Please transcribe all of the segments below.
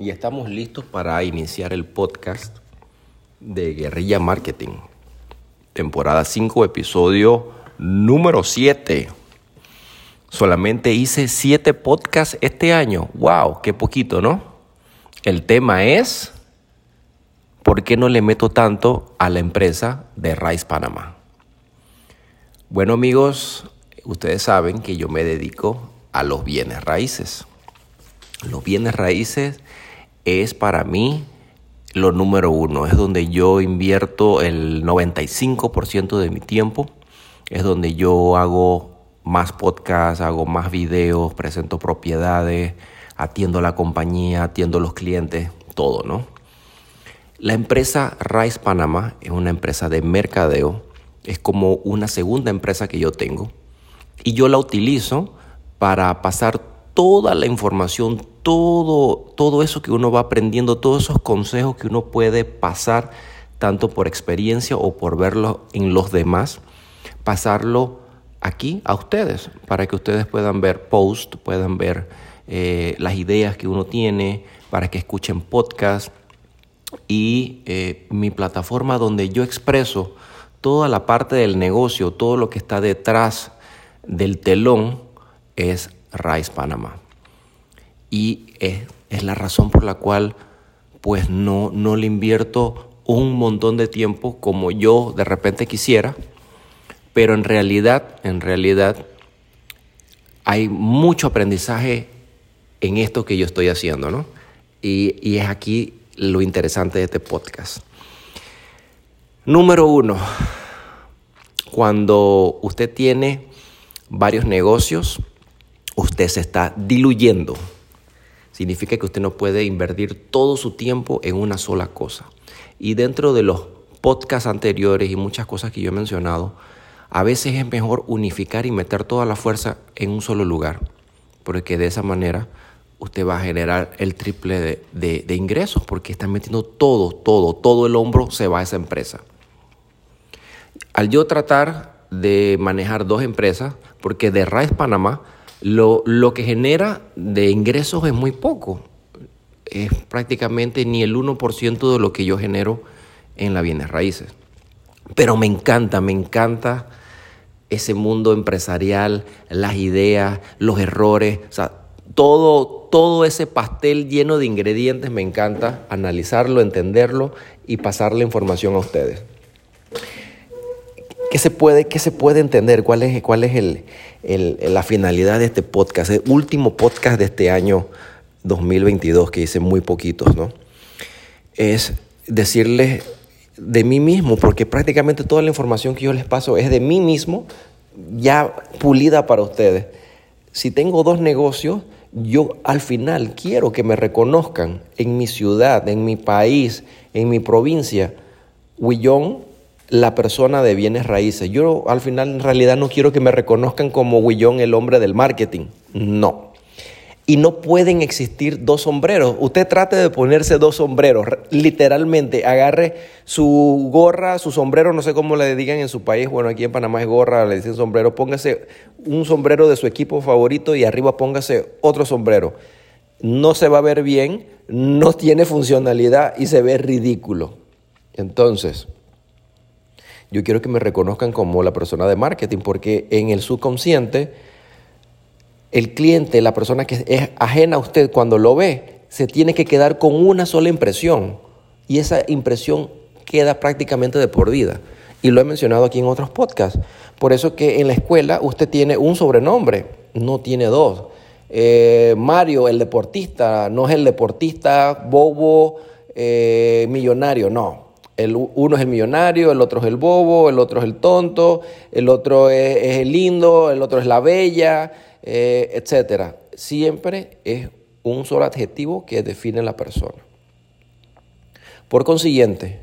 y estamos listos para iniciar el podcast de Guerrilla Marketing. Temporada 5, episodio número 7. Solamente hice 7 podcasts este año. ¡Wow! ¡Qué poquito, ¿no? El tema es, ¿por qué no le meto tanto a la empresa de Rice Panamá? Bueno amigos, ustedes saben que yo me dedico a los bienes raíces. Los bienes raíces es para mí lo número uno, es donde yo invierto el 95% de mi tiempo, es donde yo hago más podcasts, hago más videos, presento propiedades, atiendo a la compañía, atiendo a los clientes, todo, ¿no? La empresa Rice Panamá es una empresa de mercadeo, es como una segunda empresa que yo tengo. Y yo la utilizo para pasar toda la información, todo, todo eso que uno va aprendiendo, todos esos consejos que uno puede pasar, tanto por experiencia o por verlo en los demás, pasarlo aquí a ustedes, para que ustedes puedan ver posts, puedan ver eh, las ideas que uno tiene, para que escuchen podcasts y eh, mi plataforma donde yo expreso toda la parte del negocio, todo lo que está detrás del telón es Rice Panamá. Y es, la razón por la cual pues no, no le invierto un montón de tiempo como yo de repente quisiera, pero en realidad, en realidad hay mucho aprendizaje en esto que yo estoy haciendo, ¿no? Y, y es aquí lo interesante de este podcast. Número uno, cuando usted tiene varios negocios, usted se está diluyendo. Significa que usted no puede invertir todo su tiempo en una sola cosa. Y dentro de los podcasts anteriores y muchas cosas que yo he mencionado, a veces es mejor unificar y meter toda la fuerza en un solo lugar, porque de esa manera usted va a generar el triple de, ingresos, porque está metiendo todo, todo, todo el hombro se va a esa empresa. Al yo tratar de manejar dos empresas, porque de Rice Panamá lo, lo que genera de ingresos es muy poco. Es prácticamente ni el 1% de lo que yo genero en la bienes raíces. Pero me encanta, me encanta ese mundo empresarial, las ideas, los errores, o sea, todo, todo ese pastel lleno de ingredientes me encanta analizarlo, entenderlo y pasar la información a ustedes. ¿Qué se puede, qué se puede entender? ¿Cuál es, cuál es el, la finalidad de este podcast? El último podcast de este año 2022, que hice muy poquitos, ¿no? Es decirles de mí mismo, porque prácticamente toda la información que yo les paso es de mí mismo, ya pulida para ustedes. Si tengo dos negocios, yo al final quiero que me reconozcan en mi ciudad, en mi país, en mi provincia. Willón la persona de bienes raíces. Yo al final en realidad no quiero que me reconozcan como Willón el hombre del marketing. No. Y no pueden existir dos sombreros. Usted trate de ponerse dos sombreros. Literalmente, agarre su gorra, su sombrero, no sé cómo le digan en su país. Bueno, aquí en Panamá es gorra, le dicen sombrero. Póngase un sombrero de su equipo favorito y arriba póngase otro sombrero. No se va a ver bien, no tiene funcionalidad y se ve ridículo. Entonces, yo quiero que me reconozcan como la persona de marketing, porque en el subconsciente, el cliente, la persona que es ajena a usted, cuando lo ve, se tiene que quedar con una sola impresión. Y esa impresión queda prácticamente de por vida. Y lo he mencionado aquí en otros podcasts. Por eso que en la escuela usted tiene un sobrenombre, no tiene dos. Eh, Mario, el deportista, no es el deportista bobo eh, millonario, no uno es el millonario, el otro es el bobo, el otro es el tonto, el otro es, el lindo, el otro es la bella, eh, etc. Siempre es un solo adjetivo que define la persona. Por consiguiente,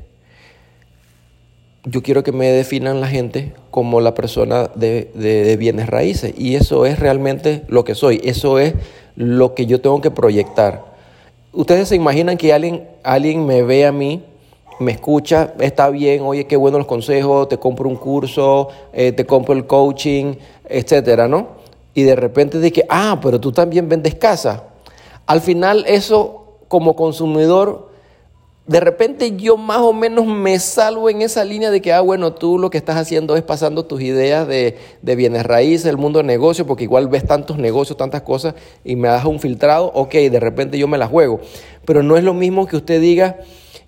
yo quiero que me definan la gente como la persona de, bienes raíces y eso es realmente lo que soy, eso es lo que yo tengo que proyectar. Ustedes se imaginan que alguien, alguien me ve a mí me escucha, está bien, oye, qué buenos los consejos, te compro un curso, eh, te compro el coaching, etcétera, ¿no? Y de repente dije, ah, pero tú también vendes casa. Al final eso como consumidor, de repente yo más o menos me salvo en esa línea de que, ah, bueno, tú lo que estás haciendo es pasando tus ideas de, de bienes raíces, el mundo de negocio, porque igual ves tantos negocios, tantas cosas, y me das un filtrado, ok, de repente yo me la juego. Pero no es lo mismo que usted diga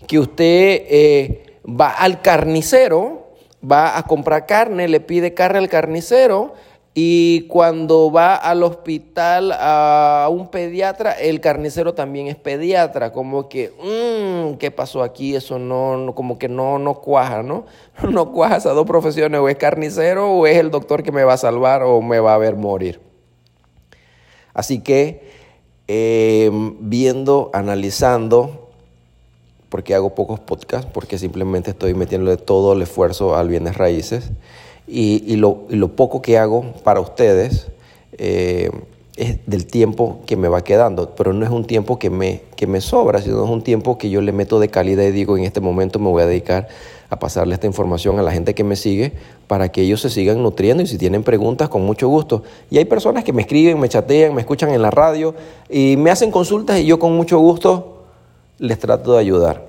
que usted eh, va al carnicero, va a comprar carne, le pide carne al carnicero, y cuando va al hospital a un pediatra, el carnicero también es pediatra, como que, mmm, ¿qué pasó aquí? Eso no, como que no, no cuaja, ¿no? No cuaja esas dos profesiones, o es carnicero o es el doctor que me va a salvar o me va a ver morir. Así que, em, viendo, analizando, porque hago pocos podcasts, porque simplemente estoy metiéndole todo el esfuerzo al bienes raíces y, lo, poco que hago para ustedes eh, es del tiempo que me va quedando, pero no es un tiempo que me, que me sobra, sino es un tiempo que yo le meto de calidad y digo, en este momento me voy a dedicar a pasarle esta información a la gente que me sigue para que ellos se sigan nutriendo y si tienen preguntas, con mucho gusto. Y hay personas que me escriben, me chatean, me escuchan en la radio y me hacen consultas y yo con mucho gusto les trato de ayudar.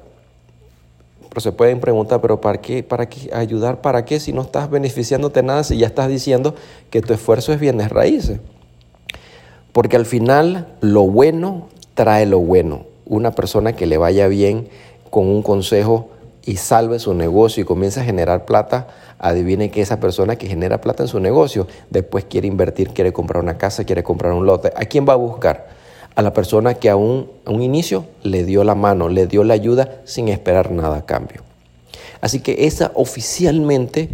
Pero se pueden preguntar, ¿pero para qué? ¿Para qué? ¿Ayudar para qué si no estás beneficiándote nada, si ya estás diciendo que tu esfuerzo es bienes raíces? Porque al final lo bueno trae lo bueno. Una persona que le vaya bien con un consejo y salve su negocio y comienza a generar plata, adivine que esa persona que genera plata en su negocio después quiere invertir, quiere comprar una casa, quiere comprar un lote. ¿A quién va a buscar? A la persona que a un, inicio le dio la mano, le dio la ayuda sin esperar nada a cambio. Así que esa oficialmente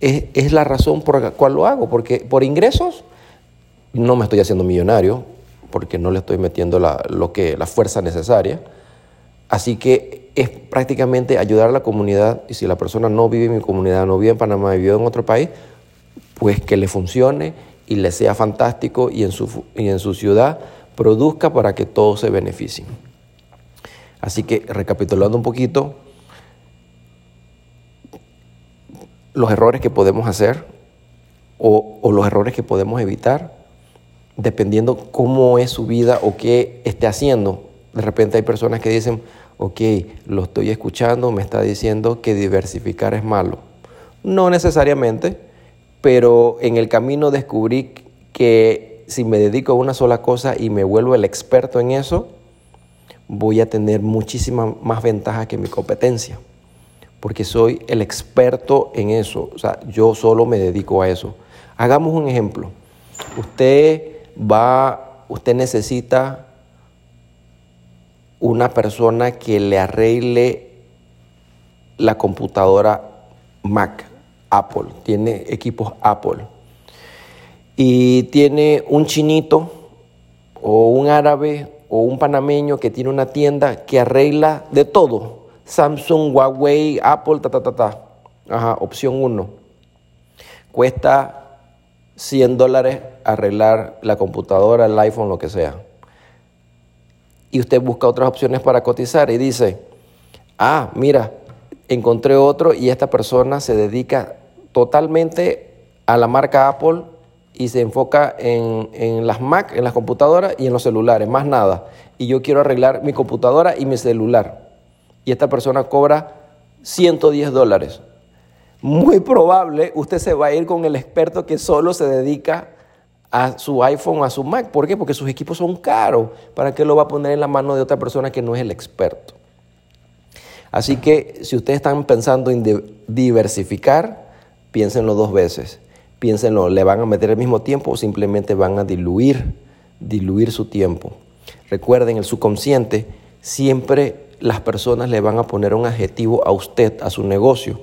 es, la razón por la cual lo hago, porque por ingresos no me estoy haciendo millonario, porque no le estoy metiendo la, lo que, la fuerza necesaria. Así que es prácticamente ayudar a la comunidad y si la persona no vive en mi comunidad, no vive en Panamá, vive en otro país, pues que le funcione y le sea fantástico y en su, y en su ciudad produzca para que todos se beneficien. Así que recapitulando un poquito, los errores que podemos hacer o, los errores que podemos evitar, dependiendo cómo es su vida o qué esté haciendo. De repente hay personas que dicen, ok, lo estoy escuchando, me está diciendo que diversificar es malo. No necesariamente, pero en el camino descubrí que si me dedico a una sola cosa y me vuelvo el experto en eso, voy a tener muchísima más ventaja que mi competencia, porque soy el experto en eso, o sea, yo solo me dedico a eso. Hagamos un ejemplo. Usted va, usted necesita una persona que le arregle la computadora Mac, Apple, tiene equipos Apple y tiene un chinito o un árabe o un panameño que tiene una tienda que arregla de todo. Samsung, Huawei, Apple, ta, ta, ta, ta. Ajá, opción 1. Cuesta 100 dólares arreglar la computadora, el iPhone, lo que sea. Y usted busca otras opciones para cotizar y dice, ah, mira, encontré otro y esta persona se dedica totalmente a la marca Apple y se enfoca en, las Mac, en las computadoras y en los celulares, más nada. Y yo quiero arreglar mi computadora y mi celular. Y esta persona cobra 110 dólares. Muy probable usted se va a ir con el experto que solo se dedica a su iPhone o a su Mac. ¿Por qué? Porque sus equipos son caros. ¿Para qué lo va a poner en la mano de otra persona que no es el experto? Así que si ustedes están pensando en diversificar, piénsenlo dos veces piénsenlo, ¿le van a meter el mismo tiempo o simplemente van a diluir, diluir su tiempo? Recuerden, el subconsciente siempre las personas le van a poner un adjetivo a usted, a su negocio.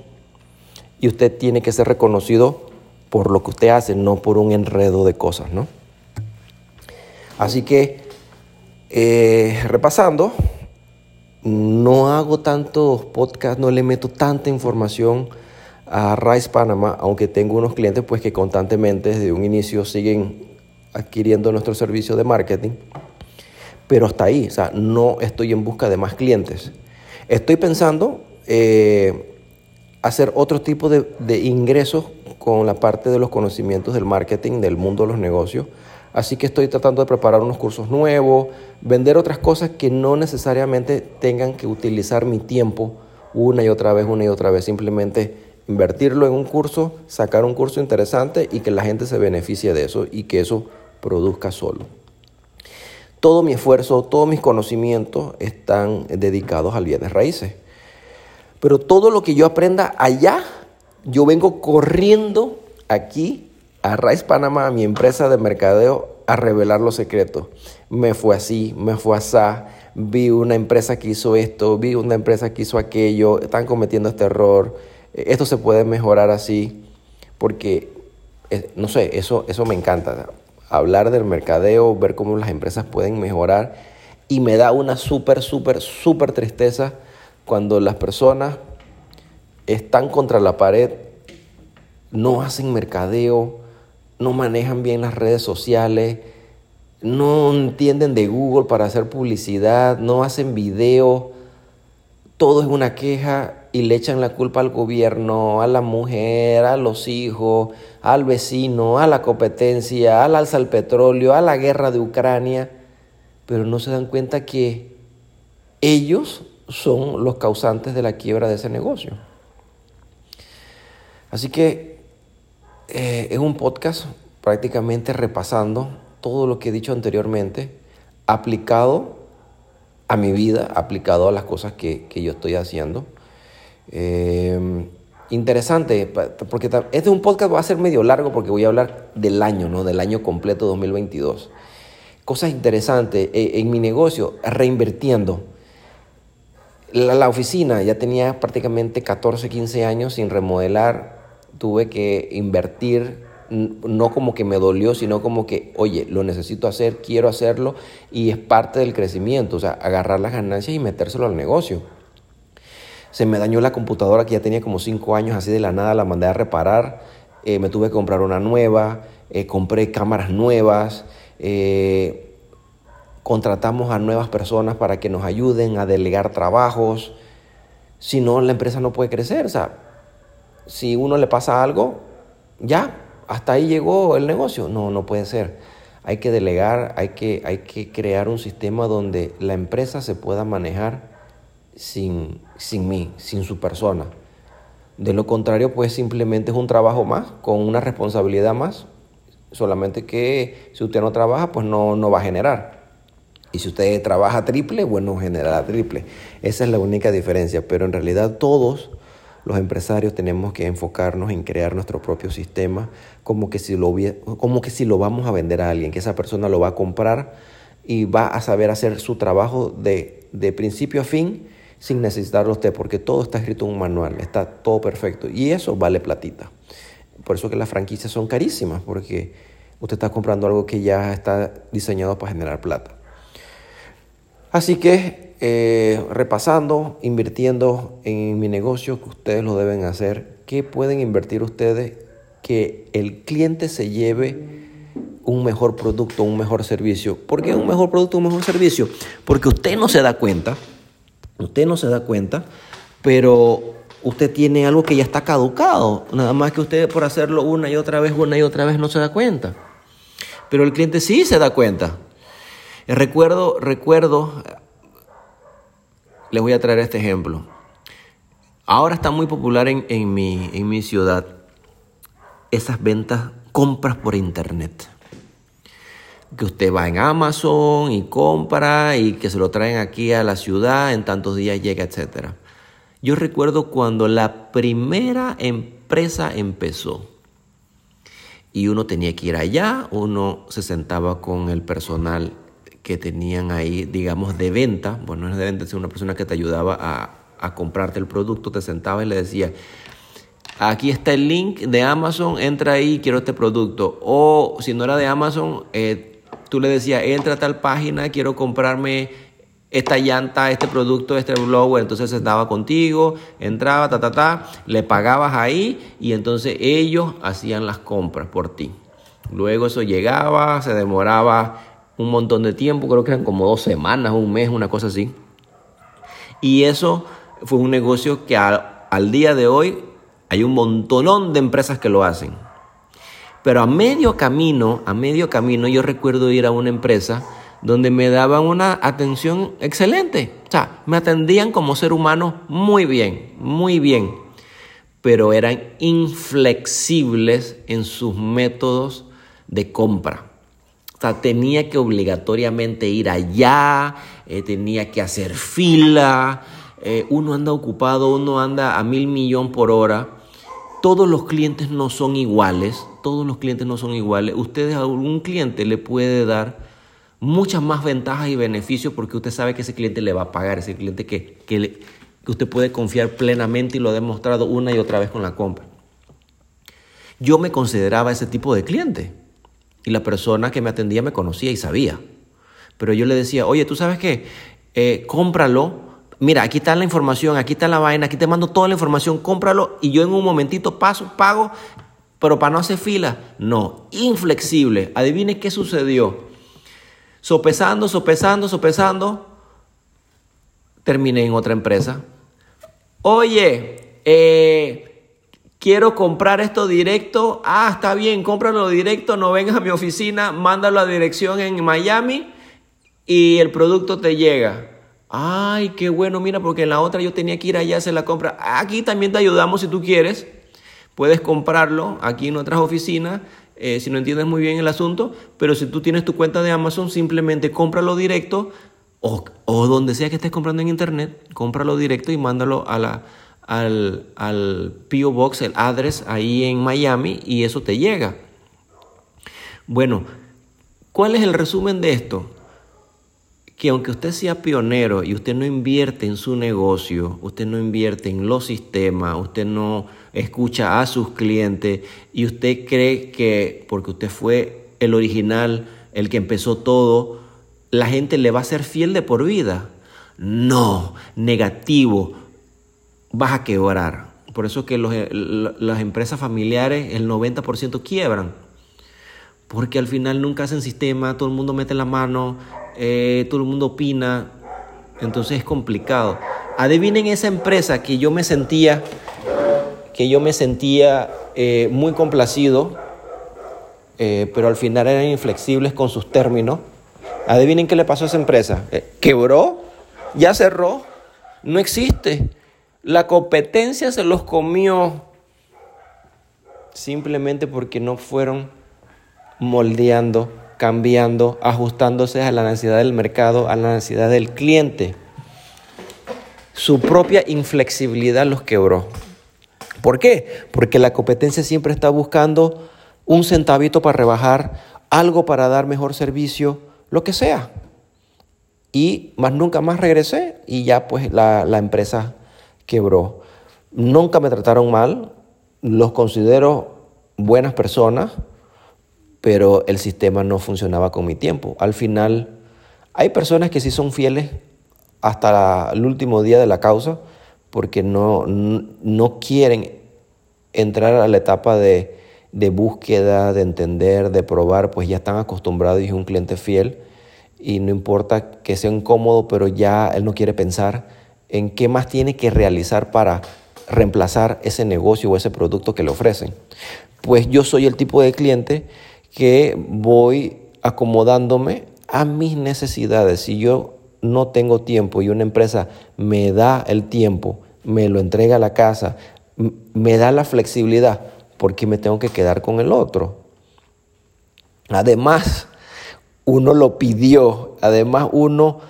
Y usted tiene que ser reconocido por lo que usted hace, no por un enredo de cosas, ¿no? Así que, eh, repasando, no hago tantos podcasts, no le meto tanta información a Rice Panama, aunque tengo unos clientes pues que constantemente desde un inicio siguen adquiriendo nuestro servicio de marketing, pero hasta ahí, o sea, no estoy en busca de más clientes. Estoy pensando eh, hacer otro tipo de, ingresos con la parte de los conocimientos del marketing, del mundo de los negocios, Así que estoy tratando de preparar unos cursos nuevos, vender otras cosas que no necesariamente tengan que utilizar mi tiempo una y otra vez, una y otra vez. Simplemente invertirlo en un curso, sacar un curso interesante y que la gente se beneficie de eso y que eso produzca solo. Todo mi esfuerzo, todos mis conocimientos están dedicados al bienes raíces. Pero todo lo que yo aprenda allá, yo vengo corriendo aquí a Rice Panamá, a mi empresa de mercadeo, a revelar los secretos. Me fue así, me fue así, vi una empresa que hizo esto, vi una empresa que hizo aquello, están cometiendo este error, esto se puede mejorar así, porque, eh, no sé, eso, eso me encanta. Hablar del mercadeo, ver cómo las empresas pueden mejorar y me da una súper, súper, súper tristeza cuando las personas están contra la pared, no hacen mercadeo, no manejan bien las redes sociales, no entienden de Google para hacer publicidad, no hacen video, todo es una queja y le echan la culpa al gobierno, a la mujer, a los hijos, al vecino, a la competencia, al alza del petróleo, a la guerra de Ucrania, pero no se dan cuenta que ellos son los causantes de la quiebra de ese negocio. Así que eh, es un podcast prácticamente repasando todo lo que he dicho anteriormente, aplicado a mi vida, aplicado a las cosas que, yo estoy haciendo. Eh, interesante, porque este es un podcast va a ser medio largo porque voy a hablar del año, ¿no? Del año completo 2022. Cosas interesantes eh, en mi negocio, reinvirtiendo. La, la, oficina ya tenía prácticamente 14, 15 años sin remodelar, tuve que invertir, no como que me dolió, sino como que, oye, lo necesito hacer, quiero hacerlo y es parte del crecimiento, o sea, agarrar las ganancias y metérselo al negocio. Se me dañó la computadora que ya tenía como 5 años, así de la nada la mandé a reparar, eh, me tuve que comprar una nueva, eh, compré cámaras nuevas, eh, contratamos a nuevas personas para que nos ayuden a delegar trabajos, si no la empresa no puede crecer, o sea, si uno le pasa algo, ya, hasta ahí llegó el negocio. No, no puede ser. Hay que delegar, hay que, hay que crear un sistema donde la empresa se pueda manejar sin, sin mí, sin su persona. De lo contrario, pues simplemente es un trabajo más, con una responsabilidad más, solamente que si usted no trabaja, pues no, no va a generar. Y si usted trabaja triple, bueno, generará triple. Esa es la única diferencia, pero en realidad todos los empresarios tenemos que enfocarnos en crear nuestro propio sistema, como que, si lo, como que si lo vamos a vender a alguien, que esa persona lo va a comprar y va a saber hacer su trabajo de, de principio a fin sin necesitarlo usted, porque todo está escrito en un manual, está todo perfecto y eso vale platita. Por eso que las franquicias son carísimas, porque usted está comprando algo que ya está diseñado para generar plata. Así que eh, repasando, invirtiendo en mi negocio, que ustedes lo deben hacer. ¿Qué pueden invertir ustedes que el cliente se lleve un mejor producto, un mejor servicio? ¿Por qué un mejor producto, un mejor servicio? Porque usted no se da cuenta, usted no se da cuenta, pero usted tiene algo que ya está caducado. Nada más que usted por hacerlo una y otra vez, una y otra vez no se da cuenta. Pero el cliente sí se da cuenta. Recuerdo, recuerdo les voy a traer este ejemplo. Ahora está muy popular en, mi, en mi ciudad esas ventas, compras por internet. Que usted va en Amazon y compra y que se lo traen aquí a la ciudad, en tantos días llega, etc. Yo recuerdo cuando la primera empresa empezó y uno tenía que ir allá, uno se sentaba con el personal que tenían ahí, digamos, de venta, bueno, no es de venta, es una persona que te ayudaba a, comprarte el producto, te sentaba y le decía, aquí está el link de Amazon, entra ahí, quiero este producto. O si no era de Amazon, eh, tú le decías, entra a tal página, quiero comprarme esta llanta, este producto, este blower, entonces estaba contigo, entraba, ta, ta, ta, le pagabas ahí y entonces ellos hacían las compras por ti. Luego eso llegaba, se demoraba un montón de tiempo, creo que eran como dos semanas, un mes, una cosa así. Y eso fue un negocio que al, día de hoy hay un montonón de empresas que lo hacen. Pero a medio camino, a medio camino yo recuerdo ir a una empresa donde me daban una atención excelente. O sea, me atendían como ser humano muy bien, muy bien. Pero eran inflexibles en sus métodos de compra. O sea, tenía que obligatoriamente ir allá, eh, tenía que hacer fila, eh, uno anda ocupado, uno anda a mil millón por hora. Todos los clientes no son iguales, todos los clientes no son iguales. Ustedes a algún cliente le puede dar muchas más ventajas y beneficios porque usted sabe que ese cliente le va a pagar, ese cliente que, que usted puede confiar plenamente y lo ha demostrado una y otra vez con la compra. Yo me consideraba ese tipo de cliente. Y la persona que me atendía me conocía y sabía. Pero yo le decía, oye, ¿tú sabes qué? Eh, cómpralo. Mira, aquí está la información, aquí está la vaina, aquí te mando toda la información, cómpralo y yo en un momentito paso, pago, pero para no hacer fila. No, inflexible. Adivine qué sucedió. Sopesando, sopesando, sopesando, terminé en otra empresa. Oye, eh, quiero comprar esto directo. Ah, está bien, cómpralo directo, no vengas a mi oficina, mándalo a dirección en Miami y el producto te llega. Ay, qué bueno, mira, porque en la otra yo tenía que ir allá a hacer la compra. Aquí también te ayudamos si tú quieres. Puedes comprarlo aquí en otras oficinas. Eh, si no entiendes muy bien el asunto, pero si tú tienes tu cuenta de Amazon, simplemente cómpralo directo o, o donde sea que estés comprando en internet, cómpralo directo y mándalo a la, al, al PO Box, el address ahí en Miami y eso te llega. Bueno, ¿cuál es el resumen de esto? Que aunque usted sea pionero y usted no invierte en su negocio, usted no invierte en los sistemas, usted no escucha a sus clientes y usted cree que porque usted fue el original, el que empezó todo, la gente le va a ser fiel de por vida. No, negativo vas a quebrar. Por eso que los, las empresas familiares, el 90% quiebran. Porque al final nunca hacen sistema, todo el mundo mete la mano, eh, todo el mundo opina. Entonces es complicado. Adivinen esa empresa que yo me sentía, que yo me sentía eh, muy complacido, eh, pero al final eran inflexibles con sus términos. Adivinen qué le pasó a esa empresa. ¿Quebró? ¿Ya cerró? No existe. La competencia se los comió simplemente porque no fueron moldeando, cambiando, ajustándose a la necesidad del mercado, a la necesidad del cliente. Su propia inflexibilidad los quebró. ¿Por qué? Porque la competencia siempre está buscando un centavito para rebajar, algo para dar mejor servicio, lo que sea. Y más nunca más regresé y ya pues la, la empresa quebró. Nunca me trataron mal, los considero buenas personas, pero el sistema no funcionaba con mi tiempo. Al final, hay personas que sí son fieles hasta el último día de la causa porque no, no quieren entrar a la etapa de, de, búsqueda, de entender, de probar, pues ya están acostumbrados y es un cliente fiel y no importa que sea incómodo, pero ya él no quiere pensar en qué más tiene que realizar para reemplazar ese negocio o ese producto que le ofrecen. Pues yo soy el tipo de cliente que voy acomodándome a mis necesidades. Si yo no tengo tiempo y una empresa me da el tiempo, me lo entrega a la casa, me da la flexibilidad, porque me tengo que quedar con el otro? Además, uno lo pidió, además uno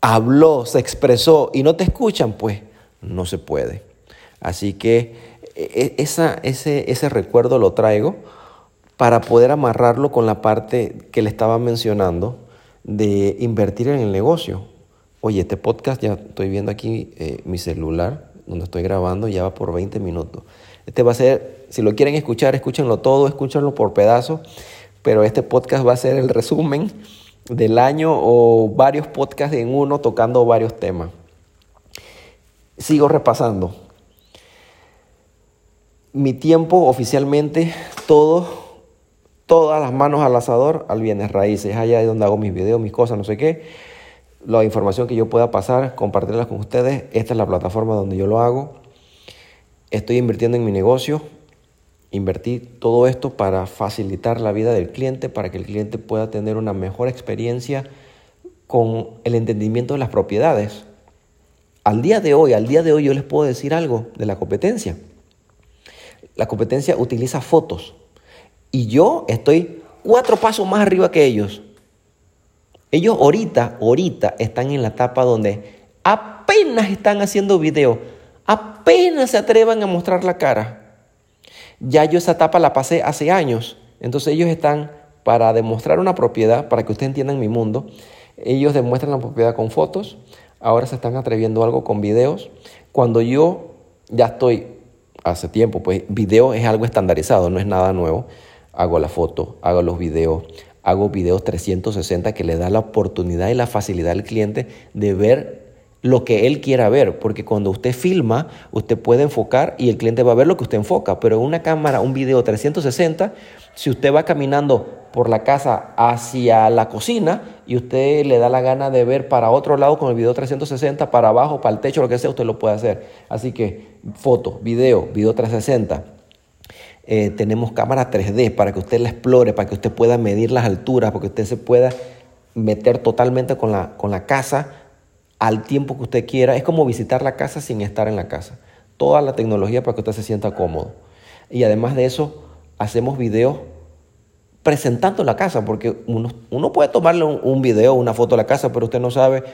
habló, se expresó y no te escuchan, pues no se puede. Así que e, e, ese, ese recuerdo lo traigo para poder amarrarlo con la parte que le estaba mencionando de invertir en el negocio. Oye, este podcast ya estoy viendo aquí eh, mi celular donde estoy grabando, ya va por 20 minutos. Este va a ser, si lo quieren escuchar, escúchenlo todo, escúchenlo por pedazos, pero este podcast va a ser el resumen del año o varios podcasts en uno tocando varios temas. Sigo repasando. Mi tiempo oficialmente, todo, todas las manos al asador al bienes raíces. Allá es donde hago mis videos, mis cosas, no sé qué. La información que yo pueda pasar, compartirla con ustedes. Esta es la plataforma donde yo lo hago. Estoy invirtiendo en mi negocio. Invertí todo esto para facilitar la vida del cliente, para que el cliente pueda tener una mejor experiencia con el entendimiento de las propiedades. Al día de hoy, al día de hoy yo les puedo decir algo de la competencia. La competencia utiliza fotos y yo estoy cuatro pasos más arriba que ellos. Ellos ahorita, ahorita están en la etapa donde apenas están haciendo video, apenas se atrevan a mostrar la cara. Ya yo esa etapa la pasé hace años. Entonces ellos están para demostrar una propiedad, para que ustedes entiendan mi mundo, ellos demuestran la propiedad con fotos, ahora se están atreviendo algo con videos. Cuando yo ya estoy, hace tiempo, pues video es algo estandarizado, no es nada nuevo. Hago la foto, hago los videos, hago videos 360 que le da la oportunidad y la facilidad al cliente de ver lo que él quiera ver, porque cuando usted filma, usted puede enfocar y el cliente va a ver lo que usted enfoca, pero en una cámara, un video 360, si usted va caminando por la casa hacia la cocina y usted le da la gana de ver para otro lado con el video 360, para abajo, para el techo, lo que sea, usted lo puede hacer. Así que foto, video, video 360. Eh, tenemos cámara 3D para que usted la explore, para que usted pueda medir las alturas, para que usted se pueda meter totalmente con la, con la casa al tiempo que usted quiera. Es como visitar la casa sin estar en la casa. Toda la tecnología para que usted se sienta cómodo. Y además de eso, hacemos videos presentando la casa, porque uno, uno puede tomarle un, un, video, una foto de la casa, pero usted no sabe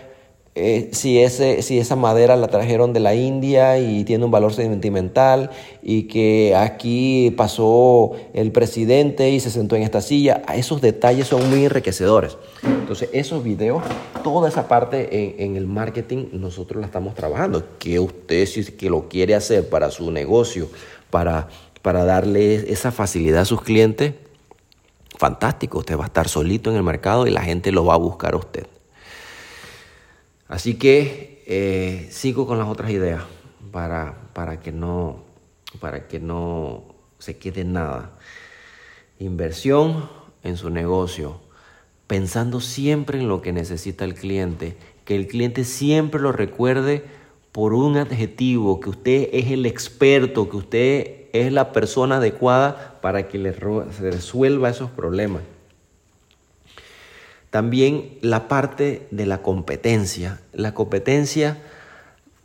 eh, si, ese, si esa madera la trajeron de la India y tiene un valor sentimental y que aquí pasó el presidente y se sentó en esta silla. Esos detalles son muy enriquecedores. Entonces, esos videos, toda esa parte en, en el marketing, nosotros la estamos trabajando. Que usted, si que lo quiere hacer para su negocio, para, para darle esa facilidad a sus clientes, fantástico. Usted va a estar solito en el mercado y la gente lo va a buscar a usted. Así que eh, sigo con las otras ideas para, para, que no, para que no se quede nada. Inversión en su negocio, pensando siempre en lo que necesita el cliente, que el cliente siempre lo recuerde por un adjetivo, que usted es el experto, que usted es la persona adecuada para que le resuelva esos problemas. También la parte de la competencia. La competencia,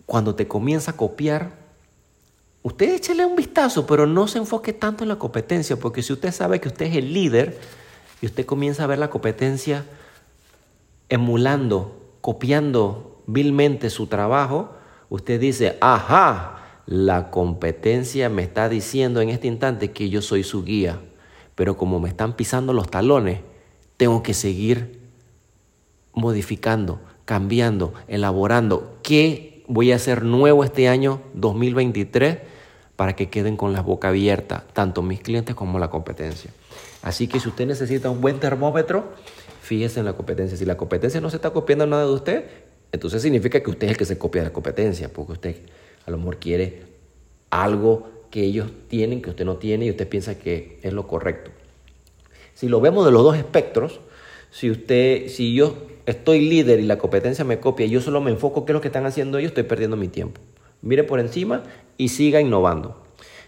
cuando te comienza a copiar, usted échale un vistazo, pero no se enfoque tanto en la competencia, porque si usted sabe que usted es el líder y usted comienza a ver la competencia emulando, copiando vilmente su trabajo, usted dice, ajá, la competencia me está diciendo en este instante que yo soy su guía, pero como me están pisando los talones, tengo que seguir modificando, cambiando, elaborando. ¿Qué voy a hacer nuevo este año 2023 para que queden con la boca abierta, tanto mis clientes como la competencia? Así que si usted necesita un buen termómetro, fíjese en la competencia. Si la competencia no se está copiando nada de usted, entonces significa que usted es el que se copia de la competencia, porque usted a lo mejor quiere algo que ellos tienen que usted no tiene y usted piensa que es lo correcto. Si lo vemos de los dos espectros, si usted, si yo estoy líder y la competencia me copia y yo solo me enfoco qué es lo que están haciendo ellos, estoy perdiendo mi tiempo. Mire por encima y siga innovando.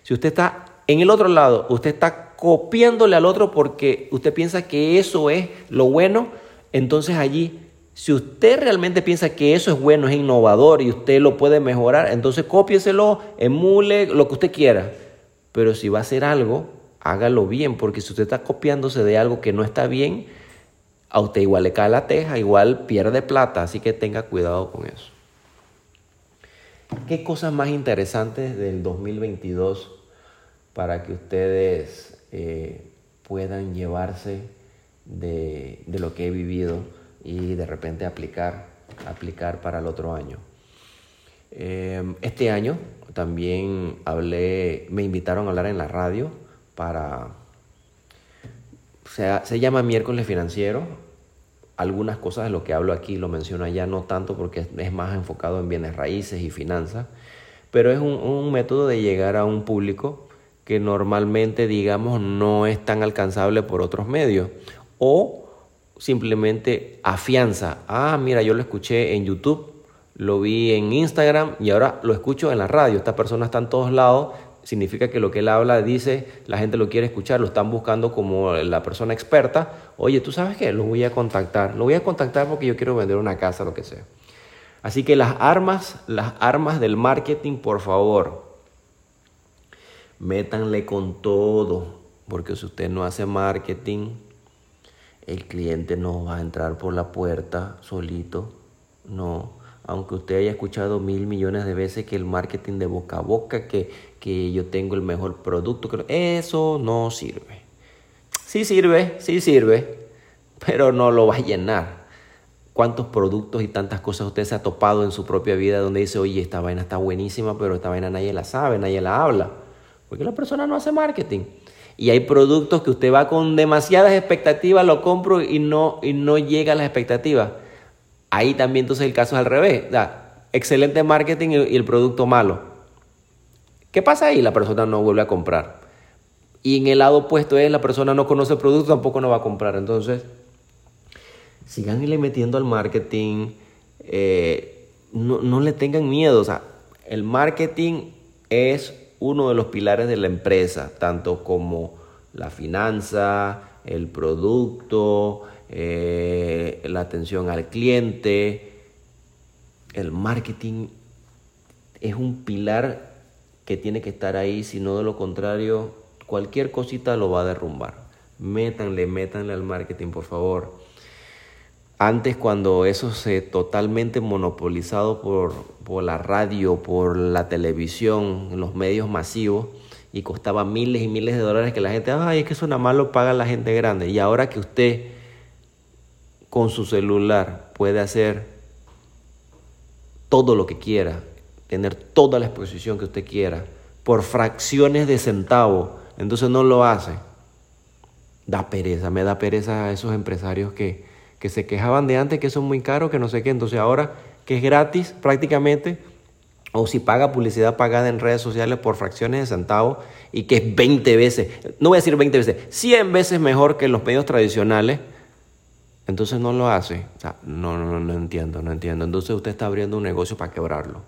Si usted está en el otro lado, usted está copiándole al otro porque usted piensa que eso es lo bueno, entonces allí, si usted realmente piensa que eso es bueno, es innovador y usted lo puede mejorar, entonces cópieselo, emule lo que usted quiera. Pero si va a hacer algo, hágalo bien, porque si usted está copiándose de algo que no está bien, a usted igual le cae la teja, igual pierde plata, así que tenga cuidado con eso. ¿Qué cosas más interesantes del 2022 para que ustedes eh, puedan llevarse de, lo que he vivido y de repente aplicar, aplicar para el otro año? Eh, este año también hablé, me invitaron a hablar en la radio para se, llama miércoles financiero. Algunas cosas de lo que hablo aquí lo menciono allá, no tanto porque es más enfocado en bienes raíces y finanzas, pero es un, método de llegar a un público que normalmente, digamos, no es tan alcanzable por otros medios. O simplemente afianza. Ah, mira, yo lo escuché en YouTube, lo vi en Instagram y ahora lo escucho en la radio. Esta persona está en todos lados, significa que lo que él habla, dice, la gente lo quiere escuchar, lo están buscando como la persona experta. Oye, ¿tú sabes qué? Lo voy a contactar. Lo voy a contactar porque yo quiero vender una casa, lo que sea. Así que las armas, las armas del marketing, por favor, métanle con todo. Porque si usted no hace marketing, el cliente no va a entrar por la puerta solito. No aunque usted haya escuchado mil millones de veces que el marketing de boca a boca, que, que yo tengo el mejor producto, eso no sirve. Sí sirve, sí sirve, pero no lo va a llenar. ¿Cuántos productos y tantas cosas usted se ha topado en su propia vida donde dice, oye, esta vaina está buenísima, pero esta vaina nadie la sabe, nadie la habla? Porque la persona no hace marketing. Y hay productos que usted va con demasiadas expectativas, lo compro y no, y no llega a las expectativas. Ahí también entonces el caso es al revés. excelente marketing y el producto malo. ¿Qué pasa ahí? La persona no vuelve a comprar. Y en el lado opuesto es la persona no conoce el producto, tampoco no va a comprar. Entonces, sigan le metiendo al marketing. Eh, no, no le tengan miedo. O sea, el marketing es uno de los pilares de la empresa, tanto como la finanza, el producto, eh, la atención al cliente, el marketing es un pilar que tiene que estar ahí, si no de lo contrario, cualquier cosita lo va a derrumbar. Métanle, métanle al marketing, por favor. Antes cuando eso se totalmente monopolizado por, por la radio, por la televisión, los medios masivos, y costaba miles y miles de dólares que la gente, ay, es que eso nada más lo paga la gente grande. Y ahora que usted con su celular puede hacer todo lo que quiera, tener toda la exposición que usted quiera, por fracciones de centavo, entonces no lo hace. Da pereza, me da pereza a esos empresarios que, que se quejaban de antes que son muy caros, que no sé qué, entonces ahora que es gratis prácticamente, o si paga publicidad pagada en redes sociales por fracciones de centavo y que es 20 veces, no voy a decir 20 veces, 100 veces mejor que los medios tradicionales, entonces no lo hace. O sea, no, no, no entiendo, no entiendo. Entonces usted está abriendo un negocio para quebrarlo,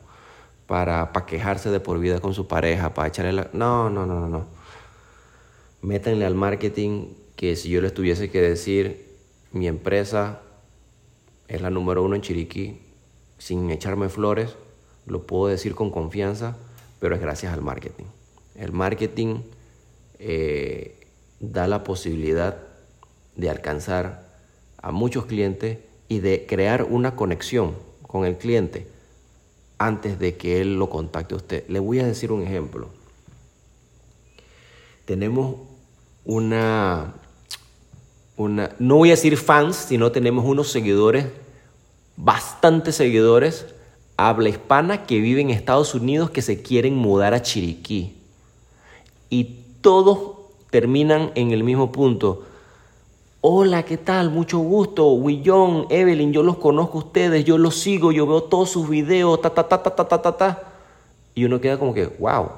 para, para quejarse de por vida con su pareja, para echarle la... No, no, no, no, no. Métanle al marketing que si yo les tuviese que decir, mi empresa es la número uno en Chiriquí, sin echarme flores, lo puedo decir con confianza, pero es gracias al marketing. El marketing eh, da la posibilidad de alcanzar a muchos clientes y de crear una conexión con el cliente antes de que él lo contacte a usted. Le voy a decir un ejemplo. Tenemos una, una, no voy a decir fans, sino tenemos unos seguidores, bastantes seguidores, habla hispana que viven en Estados Unidos que se quieren mudar a Chiriquí. Y todos terminan en el mismo punto. Hola, ¿qué tal? Mucho gusto. Willon, Evelyn, yo los conozco a ustedes, yo los sigo, yo veo todos sus videos, ta, ta, ta, ta, ta, ta, ta, ta. Y uno queda como que, wow.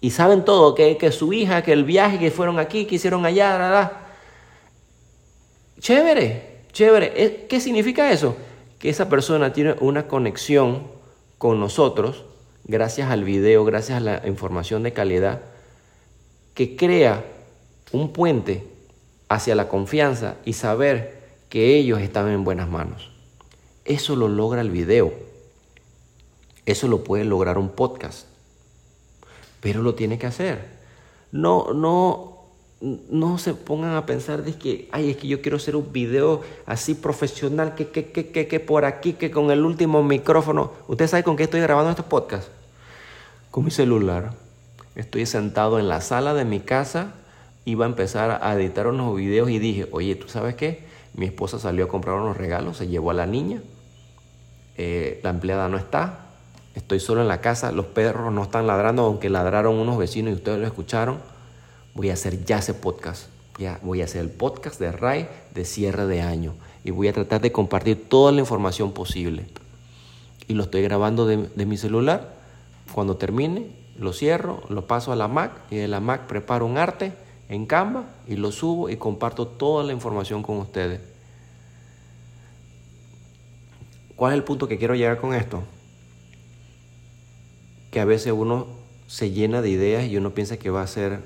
Y saben todo, que, que su hija, que el viaje, que fueron aquí, que hicieron allá, la, la. Chévere, chévere. Eh, ¿Qué significa eso? Que esa persona tiene una conexión con nosotros, gracias al video, gracias a la información de calidad, que crea un puente hacia la confianza y saber que ellos están en buenas manos. Eso lo logra el video. Eso lo puede lograr un podcast. Pero lo tiene que hacer. No, no, no se pongan a pensar de que, ay, es que yo quiero hacer un video así profesional, que, que, que, que, que por aquí, que con el último micrófono. ¿Usted sabe con qué estoy grabando estos podcasts? Con mi celular. Estoy sentado en la sala de mi casa iba a empezar a editar unos videos y dije, oye, ¿tú sabes qué? Mi esposa salió a comprar unos regalos, se llevó a la niña, eh, la empleada no está, estoy solo en la casa, los perros no están ladrando, aunque ladraron unos vecinos y ustedes lo escucharon, voy a hacer ya ese podcast, ya voy a hacer el podcast de RAI de cierre de año. Y voy a tratar de compartir toda la información posible. Y lo estoy grabando de, de mi celular, cuando termine lo cierro, lo paso a la Mac. Y de la Mac preparo un arte en Canva y lo subo y comparto toda la información con ustedes. ¿Cuál es el punto que quiero llegar con esto? Que a veces uno se llena de ideas y uno piensa que va a ser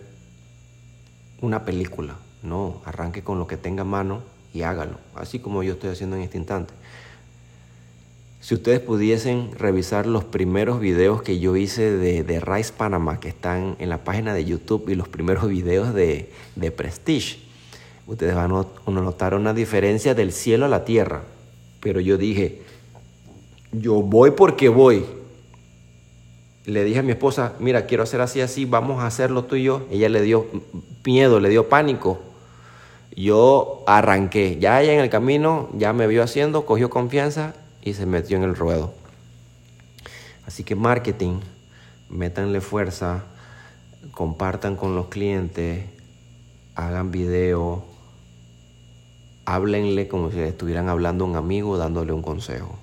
una película. No, arranque con lo que tenga a mano y hágalo, así como yo estoy haciendo en este instante. Si ustedes pudiesen revisar los primeros videos que yo hice de, de Rice Panama, que están en la página de YouTube, y los primeros videos de, de Prestige, ustedes van a notar una diferencia del cielo a la tierra. Pero yo dije, yo voy porque voy. Le dije a mi esposa, mira, quiero hacer así, así, vamos a hacerlo tú y yo. Ella le dio miedo, le dio pánico. Yo arranqué, ya allá en el camino, ya me vio haciendo, cogió confianza y se metió en el ruedo. Así que marketing, métanle fuerza, compartan con los clientes, hagan video, háblenle como si estuvieran hablando a un amigo dándole un consejo.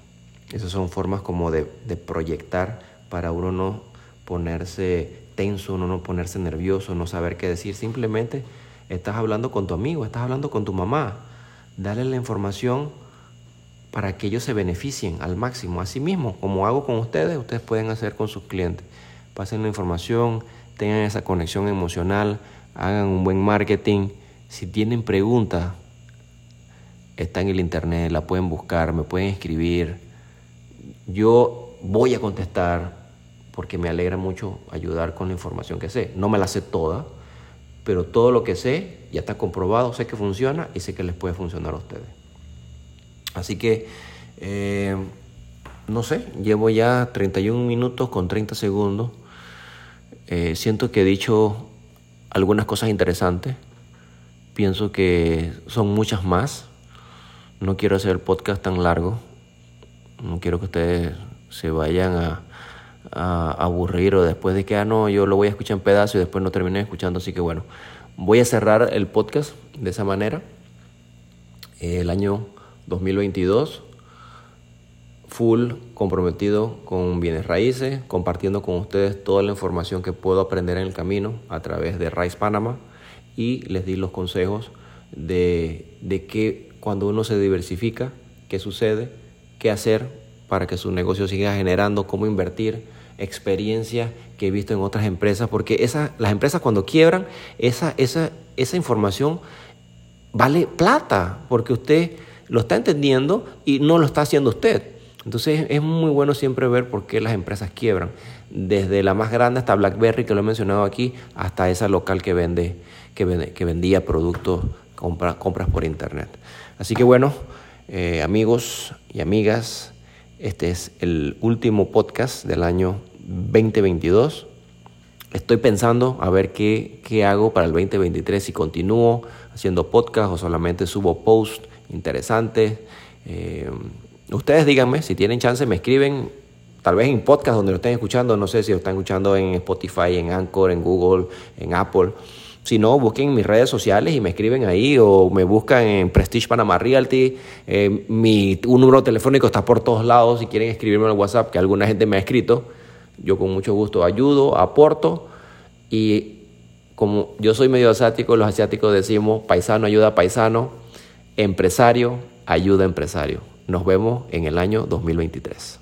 Esas son formas como de, de proyectar para uno no ponerse tenso, uno no ponerse nervioso, no saber qué decir. Simplemente estás hablando con tu amigo, estás hablando con tu mamá. Dale la información para que ellos se beneficien al máximo. Así mismo, como hago con ustedes, ustedes pueden hacer con sus clientes. Pasen la información, tengan esa conexión emocional, hagan un buen marketing. Si tienen preguntas, está en el internet, la pueden buscar, me pueden escribir. Yo voy a contestar porque me alegra mucho ayudar con la información que sé. No me la sé toda, pero todo lo que sé ya está comprobado, sé que funciona y sé que les puede funcionar a ustedes. Así que, eh, no sé, llevo ya 31 minutos con 30 segundos. Eh, siento que he dicho algunas cosas interesantes. Pienso que son muchas más. No quiero hacer el podcast tan largo. No quiero que ustedes se vayan a, a, aburrir o después de que, ah, no, yo lo voy a escuchar en pedazos y después no terminé escuchando. Así que bueno, voy a cerrar el podcast de esa manera. El año 2022, full comprometido con bienes raíces, compartiendo con ustedes toda la información que puedo aprender en el camino a través de Rice Panama y les di los consejos de, de que cuando uno se diversifica, qué sucede, qué hacer para que su negocio siga generando, cómo invertir, experiencia que he visto en otras empresas, porque esa, las empresas cuando quiebran, esa, esa, esa información vale plata, porque usted lo está entendiendo y no lo está haciendo usted. Entonces es muy bueno siempre ver por qué las empresas quiebran, desde la más grande hasta BlackBerry, que lo he mencionado aquí, hasta esa local que, vende, que, que vendía productos, compra, compras por internet. Así que bueno, eh, amigos y amigas, este es el último podcast del año 2022. Estoy pensando a ver qué, qué hago para el 2023, si continúo haciendo podcast o solamente subo posts interesantes. Eh, ustedes díganme, si tienen chance, me escriben, tal vez en podcast donde lo estén escuchando, no sé si lo están escuchando en Spotify, en Anchor, en Google, en Apple. Si no, busquen mis redes sociales y me escriben ahí o me buscan en Prestige Panama Realty. Eh, mi un número telefónico está por todos lados. Si quieren escribirme en WhatsApp, que alguna gente me ha escrito, yo con mucho gusto ayudo, aporto. Y como yo soy medio asiático, los asiáticos decimos paisano ayuda paisano, empresario ayuda a empresario. Nos vemos en el año 2023.